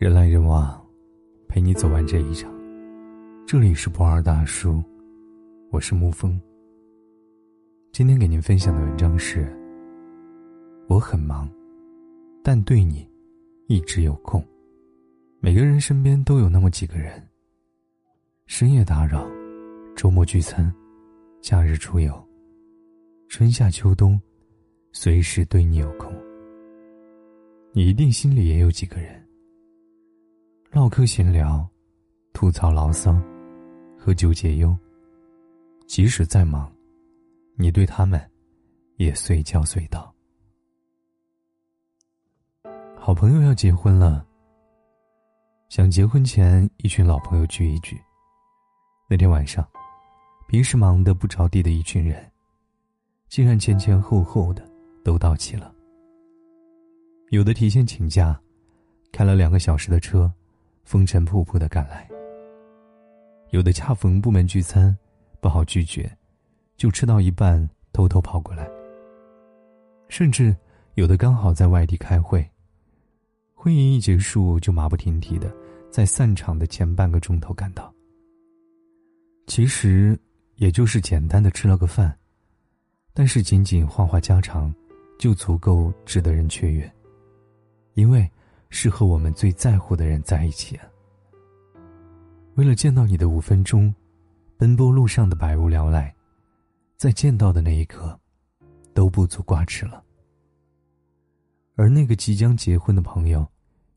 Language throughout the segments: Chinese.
人来人往，陪你走完这一场。这里是不二大叔，我是沐风。今天给您分享的文章是：我很忙，但对你一直有空。每个人身边都有那么几个人，深夜打扰，周末聚餐，假日出游，春夏秋冬，随时对你有空。你一定心里也有几个人。唠嗑闲聊，吐槽牢骚，喝酒解忧。即使再忙，你对他们也随叫随到。好朋友要结婚了，想结婚前一群老朋友聚一聚。那天晚上，平时忙得不着地的一群人，竟然前前后后的都到齐了。有的提前请假，开了两个小时的车。风尘仆仆的赶来，有的恰逢部门聚餐，不好拒绝，就吃到一半偷偷跑过来。甚至有的刚好在外地开会，会议一结束就马不停蹄的在散场的前半个钟头赶到。其实也就是简单的吃了个饭，但是仅仅话话家常，就足够值得人雀跃，因为。是和我们最在乎的人在一起啊。为了见到你的五分钟，奔波路上的百无聊赖，在见到的那一刻，都不足挂齿了。而那个即将结婚的朋友，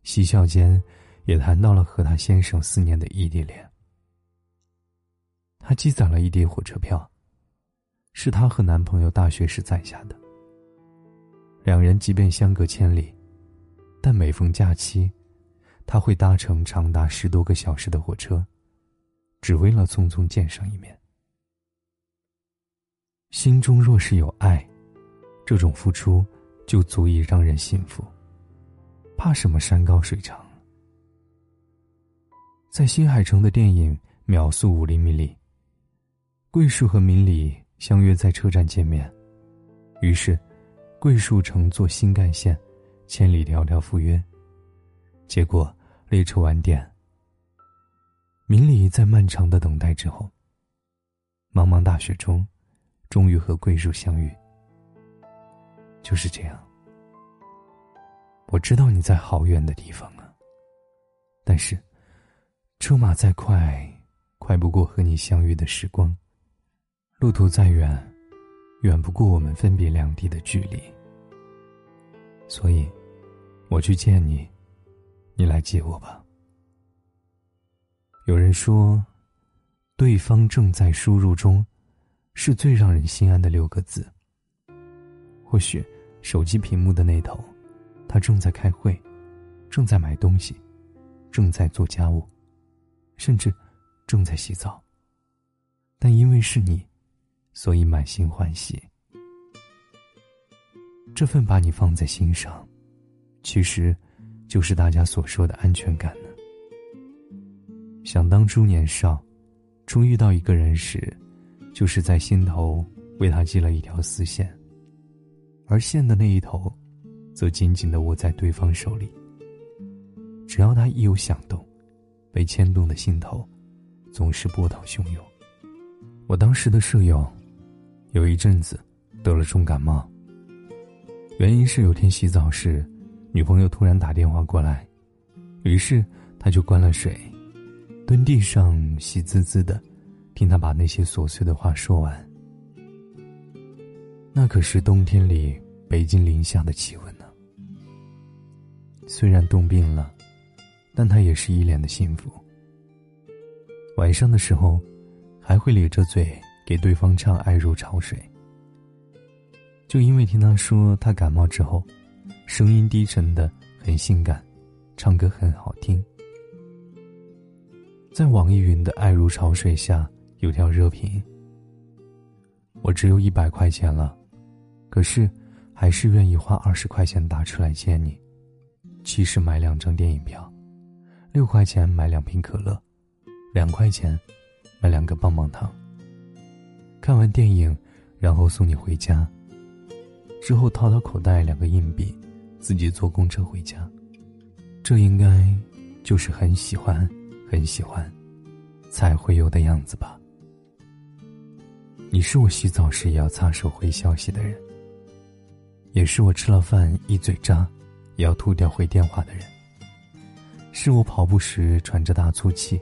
嬉笑间，也谈到了和他先生四年的异地恋。他积攒了一叠火车票，是他和男朋友大学时攒下的。两人即便相隔千里。但每逢假期，他会搭乘长达十多个小时的火车，只为了匆匆见上一面。心中若是有爱，这种付出就足以让人幸福。怕什么山高水长？在新海诚的电影《秒速五厘米》里，桂树和明里相约在车站见面，于是，桂树乘坐新干线。千里迢迢赴约，结果列车晚点。明里在漫长的等待之后，茫茫大雪中，终于和桂树相遇。就是这样。我知道你在好远的地方啊，但是，车马再快，快不过和你相遇的时光；路途再远，远不过我们分别两地的距离。所以。我去见你，你来接我吧。有人说，对方正在输入中，是最让人心安的六个字。或许，手机屏幕的那头，他正在开会，正在买东西，正在做家务，甚至正在洗澡。但因为是你，所以满心欢喜。这份把你放在心上。其实，就是大家所说的安全感呢。想当初年少，初遇到一个人时，就是在心头为他系了一条丝线，而线的那一头，则紧紧的握在对方手里。只要他一有响动，被牵动的心头，总是波涛汹涌。我当时的舍友，有一阵子得了重感冒，原因是有天洗澡时。女朋友突然打电话过来，于是他就关了水，蹲地上喜滋滋的，听他把那些琐碎的话说完。那可是冬天里北京零下的气温呢。虽然冻病了，但他也是一脸的幸福。晚上的时候，还会咧着嘴给对方唱《爱如潮水》，就因为听他说他感冒之后。声音低沉的很性感，唱歌很好听。在网易云的“爱如潮水”下有条热评：“我只有一百块钱了，可是还是愿意花二十块钱打车来接你，七十买两张电影票，六块钱买两瓶可乐，两块钱买两个棒棒糖。看完电影，然后送你回家，之后掏掏口袋两个硬币。”自己坐公车回家，这应该就是很喜欢，很喜欢，才会有的样子吧。你是我洗澡时也要擦手回消息的人，也是我吃了饭一嘴渣，也要吐掉回电话的人。是我跑步时喘着大粗气，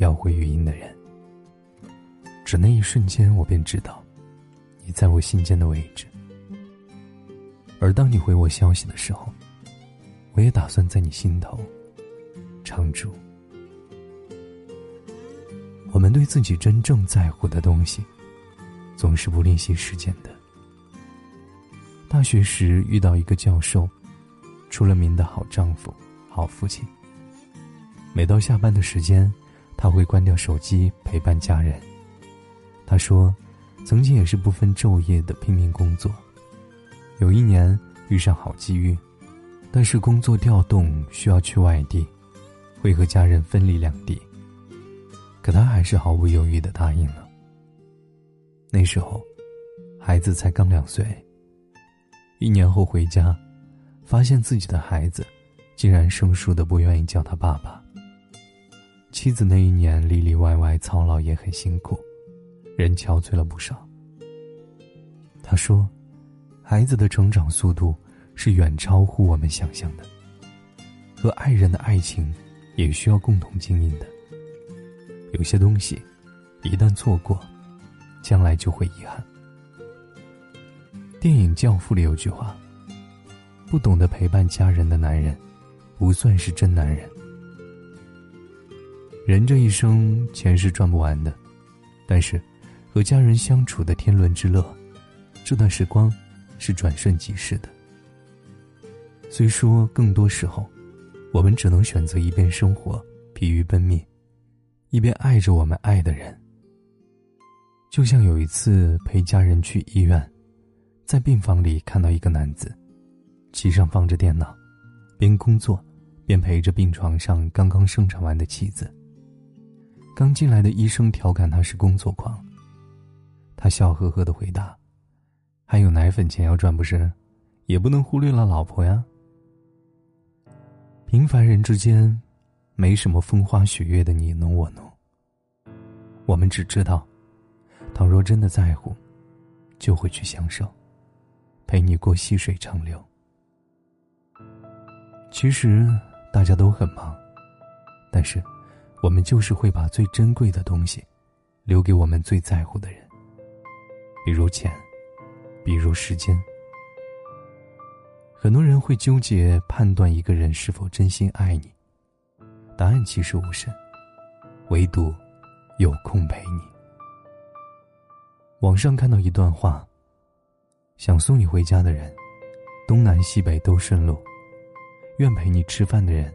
要回语音的人。只那一瞬间，我便知道，你在我心间的位置。而当你回我消息的时候，我也打算在你心头常驻。我们对自己真正在乎的东西。总是不吝惜时间的。大学时遇到一个教授，出了名的好丈夫、好父亲。每到下班的时间，他会关掉手机陪伴家人。他说，曾经也是不分昼夜的拼命工作。有一年遇上好机遇，但是工作调动需要去外地，会和家人分离两地。可他还是毫不犹豫的答应了。那时候，孩子才刚两岁。一年后回家，发现自己的孩子竟然生疏的不愿意叫他爸爸。妻子那一年里里外外操劳也很辛苦，人憔悴了不少。他说：“孩子的成长速度是远超乎我们想象的，和爱人的爱情也需要共同经营的。有些东西，一旦错过。”将来就会遗憾。电影《教父》里有句话：“不懂得陪伴家人的男人，不算是真男人。”人这一生钱是赚不完的，但是和家人相处的天伦之乐，这段时光是转瞬即逝的。虽说更多时候，我们只能选择一边生活疲于奔命，一边爱着我们爱的人。就像有一次陪家人去医院，在病房里看到一个男子，机上放着电脑，边工作，边陪着病床上刚刚生产完的妻子。刚进来的医生调侃他是工作狂，他笑呵呵的回答：“还有奶粉钱要赚不是？也不能忽略了老婆呀。”平凡人之间，没什么风花雪月的你侬我侬，我们只知道。倘若真的在乎，就会去享受，陪你过细水长流。其实大家都很忙，但是我们就是会把最珍贵的东西留给我们最在乎的人，比如钱，比如时间。很多人会纠结判断一个人是否真心爱你，答案其实无甚，唯独有空陪你。网上看到一段话：想送你回家的人，东南西北都顺路；愿陪你吃饭的人，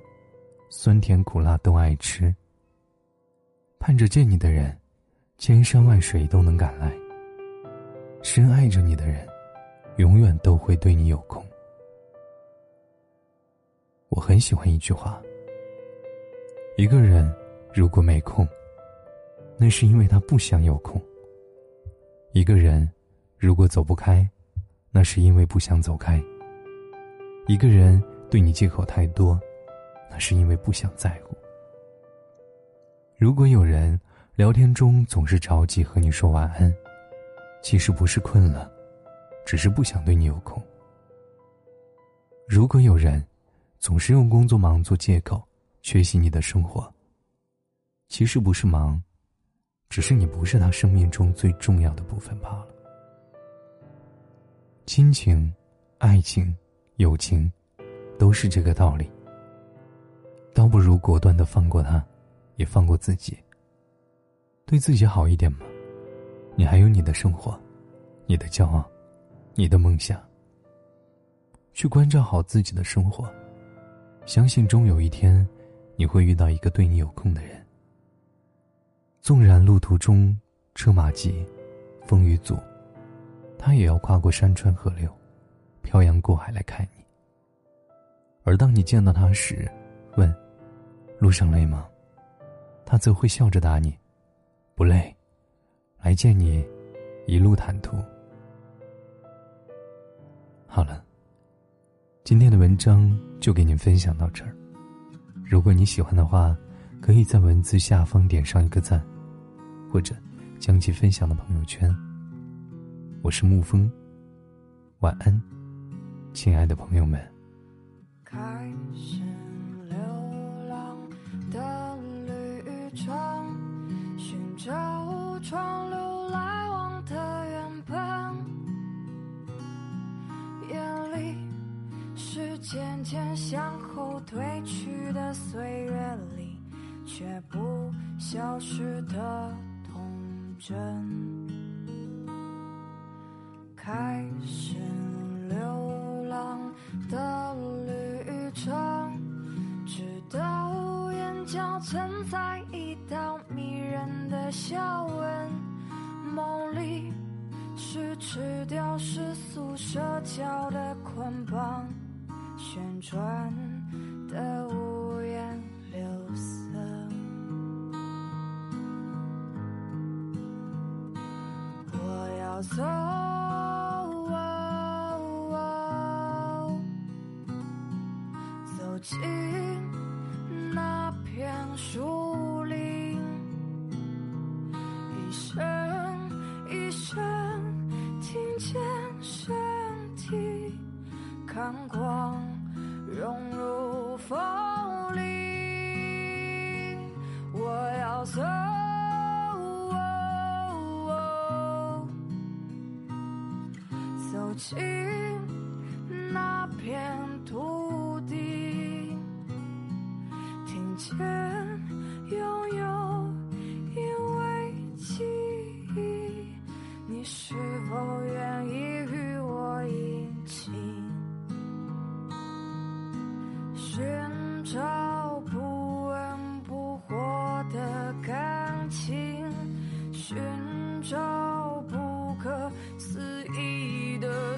酸甜苦辣都爱吃。盼着见你的人，千山万水都能赶来。深爱着你的人，永远都会对你有空。我很喜欢一句话：一个人如果没空，那是因为他不想有空。一个人，如果走不开，那是因为不想走开。一个人对你借口太多，那是因为不想在乎。如果有人聊天中总是着急和你说晚安，其实不是困了，只是不想对你有空。如果有人总是用工作忙做借口缺席你的生活，其实不是忙。只是你不是他生命中最重要的部分罢了。亲情、爱情、友情，都是这个道理。倒不如果断的放过他，也放过自己。对自己好一点嘛，你还有你的生活，你的骄傲，你的梦想。去关照好自己的生活，相信终有一天，你会遇到一个对你有空的人。纵然路途中车马急，风雨阻，他也要跨过山川河流，漂洋过海来看你。而当你见到他时，问：“路上累吗？”他则会笑着答你：“不累，来见你，一路坦途。”好了，今天的文章就给您分享到这儿。如果你喜欢的话，可以在文字下方点上一个赞，或者将其分享到朋友圈。我是沐风，晚安，亲爱的朋友们。开始流浪的旅程，寻找川渐渐向后退去的岁月里，却不消失的童真。开始流浪的旅程，直到眼角存在一道迷人的笑纹。梦里是吃掉世俗社交的捆绑，旋转的舞。走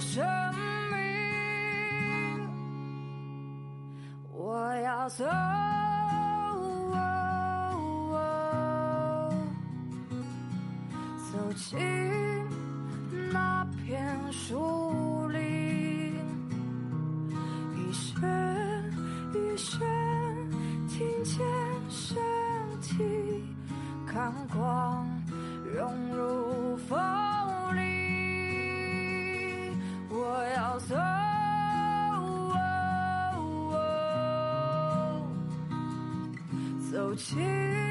生命？我要走。走进那片树林，一声一声听见身体看光融入风里，我要走，走进。